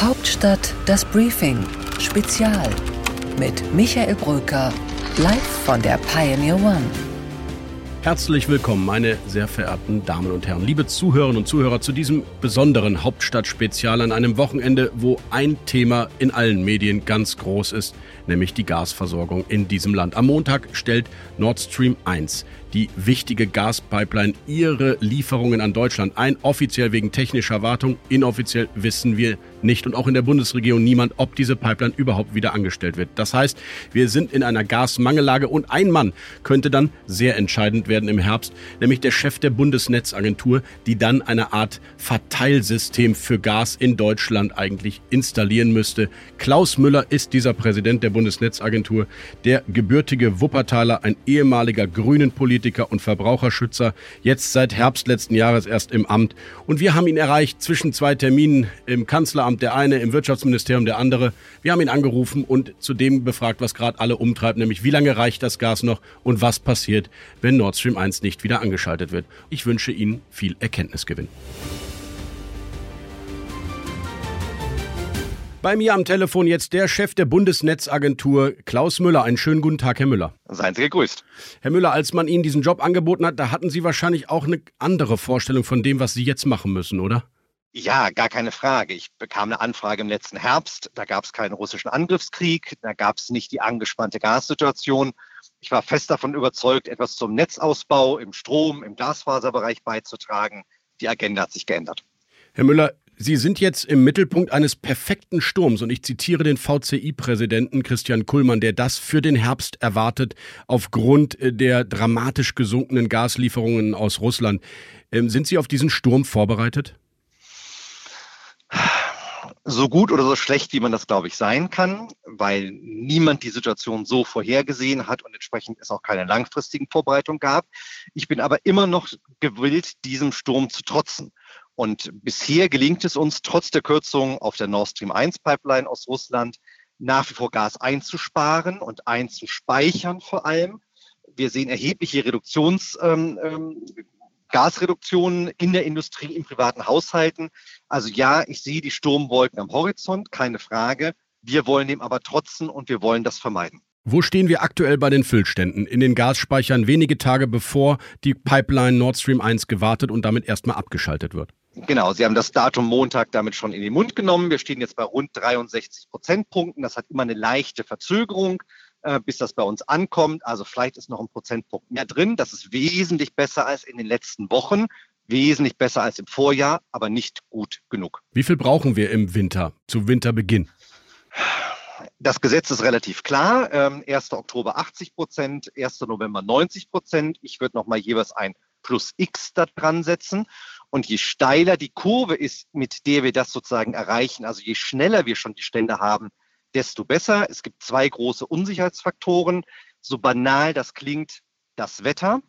Hauptstadt das Briefing Spezial mit Michael Bröker live von der Pioneer One. Herzlich willkommen, meine sehr verehrten Damen und Herren, liebe Zuhörerinnen und Zuhörer, zu diesem besonderen Hauptstadtspezial an einem Wochenende, wo ein Thema in allen Medien ganz groß ist, nämlich die Gasversorgung in diesem Land. Am Montag stellt Nord Stream 1 die wichtige Gaspipeline ihre Lieferungen an Deutschland ein, offiziell wegen technischer Wartung, inoffiziell wissen wir nicht und auch in der Bundesregierung niemand, ob diese Pipeline überhaupt wieder angestellt wird. Das heißt, wir sind in einer Gasmangellage und ein Mann könnte dann sehr entscheidend werden im Herbst, nämlich der Chef der Bundesnetzagentur, die dann eine Art Verteilsystem für Gas in Deutschland eigentlich installieren müsste. Klaus Müller ist dieser Präsident der Bundesnetzagentur, der gebürtige Wuppertaler, ein ehemaliger Grünen Politiker, Politiker und Verbraucherschützer, jetzt seit Herbst letzten Jahres erst im Amt. Und wir haben ihn erreicht zwischen zwei Terminen im Kanzleramt, der eine, im Wirtschaftsministerium der andere. Wir haben ihn angerufen und zudem befragt, was gerade alle umtreibt, nämlich wie lange reicht das Gas noch und was passiert, wenn Nord Stream 1 nicht wieder angeschaltet wird. Ich wünsche Ihnen viel Erkenntnisgewinn. Bei mir am Telefon jetzt der Chef der Bundesnetzagentur, Klaus Müller. Einen schönen guten Tag, Herr Müller. Seien Sie gegrüßt. Herr Müller, als man Ihnen diesen Job angeboten hat, da hatten Sie wahrscheinlich auch eine andere Vorstellung von dem, was Sie jetzt machen müssen, oder? Ja, gar keine Frage. Ich bekam eine Anfrage im letzten Herbst. Da gab es keinen russischen Angriffskrieg, da gab es nicht die angespannte Gassituation. Ich war fest davon überzeugt, etwas zum Netzausbau im Strom, im Glasfaserbereich beizutragen. Die Agenda hat sich geändert. Herr Müller, Sie sind jetzt im Mittelpunkt eines perfekten Sturms und ich zitiere den VCI-Präsidenten Christian Kullmann, der das für den Herbst erwartet aufgrund äh, der dramatisch gesunkenen Gaslieferungen aus Russland. Ähm, sind Sie auf diesen Sturm vorbereitet? So gut oder so schlecht, wie man das, glaube ich, sein kann, weil niemand die Situation so vorhergesehen hat und entsprechend es auch keine langfristigen Vorbereitungen gab. Ich bin aber immer noch gewillt, diesem Sturm zu trotzen. Und bisher gelingt es uns, trotz der Kürzung auf der Nord Stream 1 Pipeline aus Russland, nach wie vor Gas einzusparen und einzuspeichern vor allem. Wir sehen erhebliche Reduktions, ähm, ähm, Gasreduktionen in der Industrie, in privaten Haushalten. Also ja, ich sehe die Sturmwolken am Horizont, keine Frage. Wir wollen dem aber trotzen und wir wollen das vermeiden. Wo stehen wir aktuell bei den Füllständen in den Gasspeichern wenige Tage bevor die Pipeline Nord Stream 1 gewartet und damit erstmal abgeschaltet wird? Genau, Sie haben das Datum Montag damit schon in den Mund genommen. Wir stehen jetzt bei rund 63 Prozentpunkten. Das hat immer eine leichte Verzögerung, äh, bis das bei uns ankommt. Also vielleicht ist noch ein Prozentpunkt mehr drin. Das ist wesentlich besser als in den letzten Wochen, wesentlich besser als im Vorjahr, aber nicht gut genug. Wie viel brauchen wir im Winter, zu Winterbeginn? Das Gesetz ist relativ klar. Ähm, 1. Oktober 80 Prozent, 1. November 90 Prozent. Ich würde noch mal jeweils ein Plus X da dran setzen. Und je steiler die Kurve ist, mit der wir das sozusagen erreichen, also je schneller wir schon die Stände haben, desto besser. Es gibt zwei große Unsicherheitsfaktoren. So banal das klingt, das Wetter.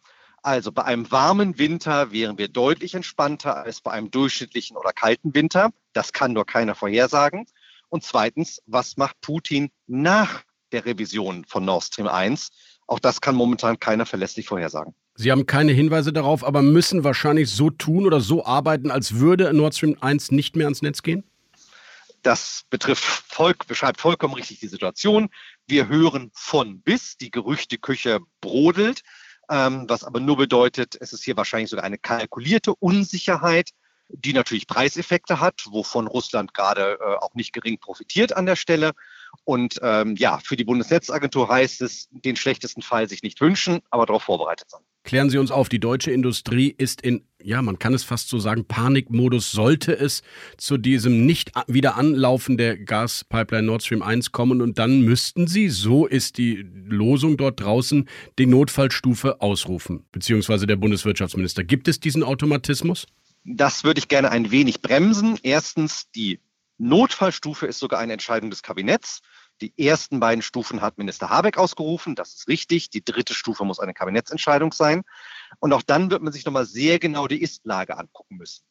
Also bei einem warmen Winter wären wir deutlich entspannter als bei einem durchschnittlichen oder kalten Winter. Das kann nur keiner vorhersagen. Und zweitens, was macht Putin nach der Revision von Nord Stream 1? Auch das kann momentan keiner verlässlich vorhersagen. Sie haben keine Hinweise darauf, aber müssen wahrscheinlich so tun oder so arbeiten, als würde Nord Stream 1 nicht mehr ans Netz gehen? Das betrifft Volk, beschreibt vollkommen richtig die Situation. Wir hören von bis, die Gerüchteküche brodelt, ähm, was aber nur bedeutet, es ist hier wahrscheinlich sogar eine kalkulierte Unsicherheit, die natürlich Preiseffekte hat, wovon Russland gerade äh, auch nicht gering profitiert an der Stelle. Und ähm, ja, für die Bundesnetzagentur heißt es, den schlechtesten Fall sich nicht wünschen, aber darauf vorbereitet sein. Klären Sie uns auf, die deutsche Industrie ist in, ja, man kann es fast so sagen, Panikmodus. Sollte es zu diesem nicht wieder Anlaufen der Gaspipeline Nord Stream 1 kommen und dann müssten Sie, so ist die Losung dort draußen, die Notfallstufe ausrufen, beziehungsweise der Bundeswirtschaftsminister. Gibt es diesen Automatismus? Das würde ich gerne ein wenig bremsen. Erstens, die Notfallstufe ist sogar eine Entscheidung des Kabinetts. Die ersten beiden Stufen hat Minister Habeck ausgerufen. Das ist richtig. Die dritte Stufe muss eine Kabinettsentscheidung sein. Und auch dann wird man sich nochmal sehr genau die Ist-Lage angucken müssen.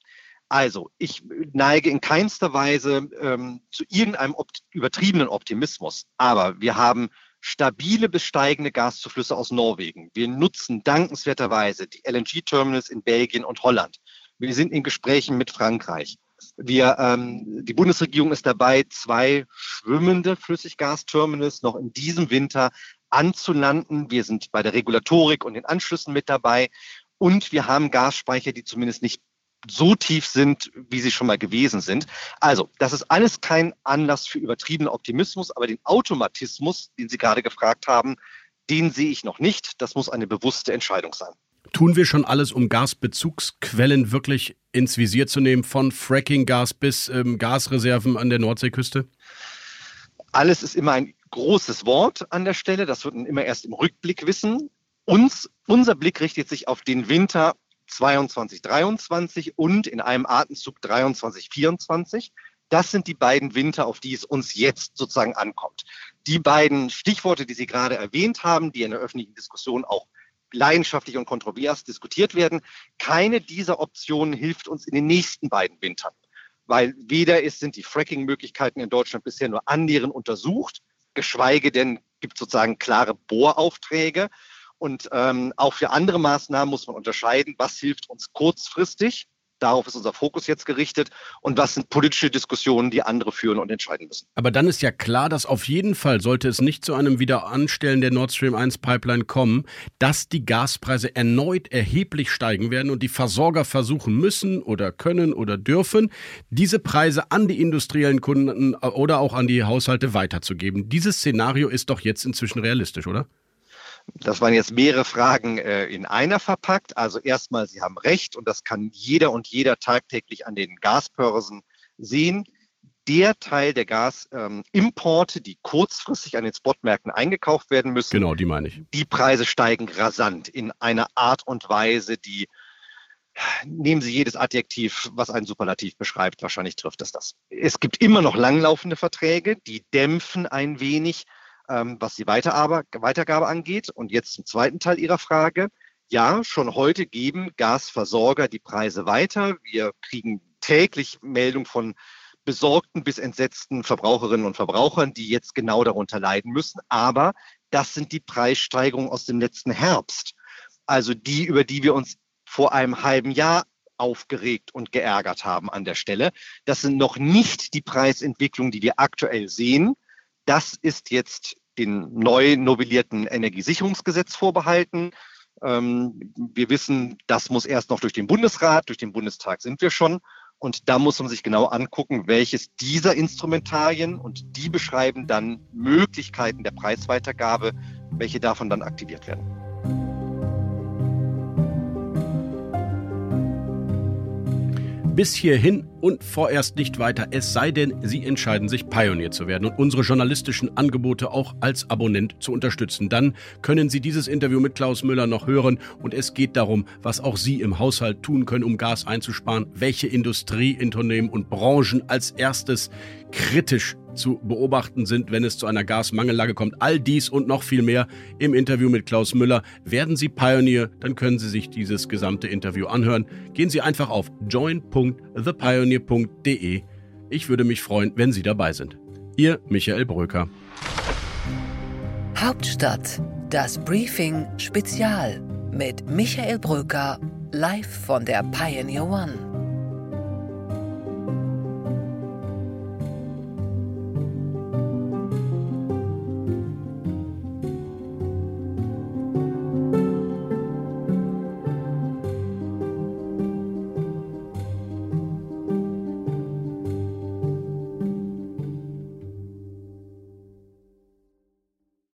Also, ich neige in keinster Weise ähm, zu irgendeinem opt übertriebenen Optimismus. Aber wir haben stabile bis steigende Gaszuflüsse aus Norwegen. Wir nutzen dankenswerterweise die LNG-Terminals in Belgien und Holland. Wir sind in Gesprächen mit Frankreich. Wir, ähm, die Bundesregierung ist dabei, zwei schwimmende Flüssiggasterminals noch in diesem Winter anzulanden. Wir sind bei der Regulatorik und den Anschlüssen mit dabei. Und wir haben Gasspeicher, die zumindest nicht so tief sind, wie sie schon mal gewesen sind. Also, das ist alles kein Anlass für übertriebenen Optimismus, aber den Automatismus, den Sie gerade gefragt haben, den sehe ich noch nicht. Das muss eine bewusste Entscheidung sein. Tun wir schon alles, um Gasbezugsquellen wirklich ins Visier zu nehmen, von Fracking-Gas bis ähm, Gasreserven an der Nordseeküste? Alles ist immer ein großes Wort an der Stelle. Das wird man immer erst im Rückblick wissen. Uns, unser Blick richtet sich auf den Winter 22, 23 und in einem Atemzug 23, 24. Das sind die beiden Winter, auf die es uns jetzt sozusagen ankommt. Die beiden Stichworte, die Sie gerade erwähnt haben, die in der öffentlichen Diskussion auch leidenschaftlich und kontrovers diskutiert werden, keine dieser Optionen hilft uns in den nächsten beiden Wintern. Weil weder ist, sind die Fracking-Möglichkeiten in Deutschland bisher nur annähernd untersucht, geschweige denn gibt sozusagen klare Bohraufträge. Und ähm, auch für andere Maßnahmen muss man unterscheiden, was hilft uns kurzfristig. Darauf ist unser Fokus jetzt gerichtet. Und was sind politische Diskussionen, die andere führen und entscheiden müssen. Aber dann ist ja klar, dass auf jeden Fall, sollte es nicht zu einem Wiederanstellen der Nord Stream 1 Pipeline kommen, dass die Gaspreise erneut erheblich steigen werden und die Versorger versuchen müssen oder können oder dürfen, diese Preise an die industriellen Kunden oder auch an die Haushalte weiterzugeben. Dieses Szenario ist doch jetzt inzwischen realistisch, oder? Das waren jetzt mehrere Fragen äh, in einer verpackt. Also erstmal, Sie haben recht und das kann jeder und jeder tagtäglich an den Gasbörsen sehen. Der Teil der Gasimporte, ähm, die kurzfristig an den Spotmärkten eingekauft werden müssen, genau, die meine ich. Die Preise steigen rasant in einer Art und Weise, die nehmen Sie jedes Adjektiv, was ein Superlativ beschreibt, wahrscheinlich trifft es das. Es gibt immer noch langlaufende Verträge, die dämpfen ein wenig was die Weitergabe angeht. Und jetzt zum zweiten Teil Ihrer Frage. Ja, schon heute geben Gasversorger die Preise weiter. Wir kriegen täglich Meldung von besorgten bis entsetzten Verbraucherinnen und Verbrauchern, die jetzt genau darunter leiden müssen. Aber das sind die Preissteigerungen aus dem letzten Herbst. Also die, über die wir uns vor einem halben Jahr aufgeregt und geärgert haben an der Stelle. Das sind noch nicht die Preisentwicklungen, die wir aktuell sehen. Das ist jetzt den neu novellierten Energiesicherungsgesetz vorbehalten. Ähm, wir wissen, das muss erst noch durch den Bundesrat, durch den Bundestag sind wir schon. Und da muss man sich genau angucken, welches dieser Instrumentarien und die beschreiben dann Möglichkeiten der Preisweitergabe, welche davon dann aktiviert werden. Bis hierhin und vorerst nicht weiter, es sei denn, Sie entscheiden sich, Pionier zu werden und unsere journalistischen Angebote auch als Abonnent zu unterstützen. Dann können Sie dieses Interview mit Klaus Müller noch hören und es geht darum, was auch Sie im Haushalt tun können, um Gas einzusparen, welche Industrieunternehmen und Branchen als erstes kritisch zu beobachten sind, wenn es zu einer Gasmangellage kommt. All dies und noch viel mehr im Interview mit Klaus Müller. Werden Sie Pioneer, dann können Sie sich dieses gesamte Interview anhören. Gehen Sie einfach auf join.thepioneer.de. Ich würde mich freuen, wenn Sie dabei sind. Ihr Michael Bröker. Hauptstadt, das Briefing Spezial mit Michael Bröker live von der Pioneer One.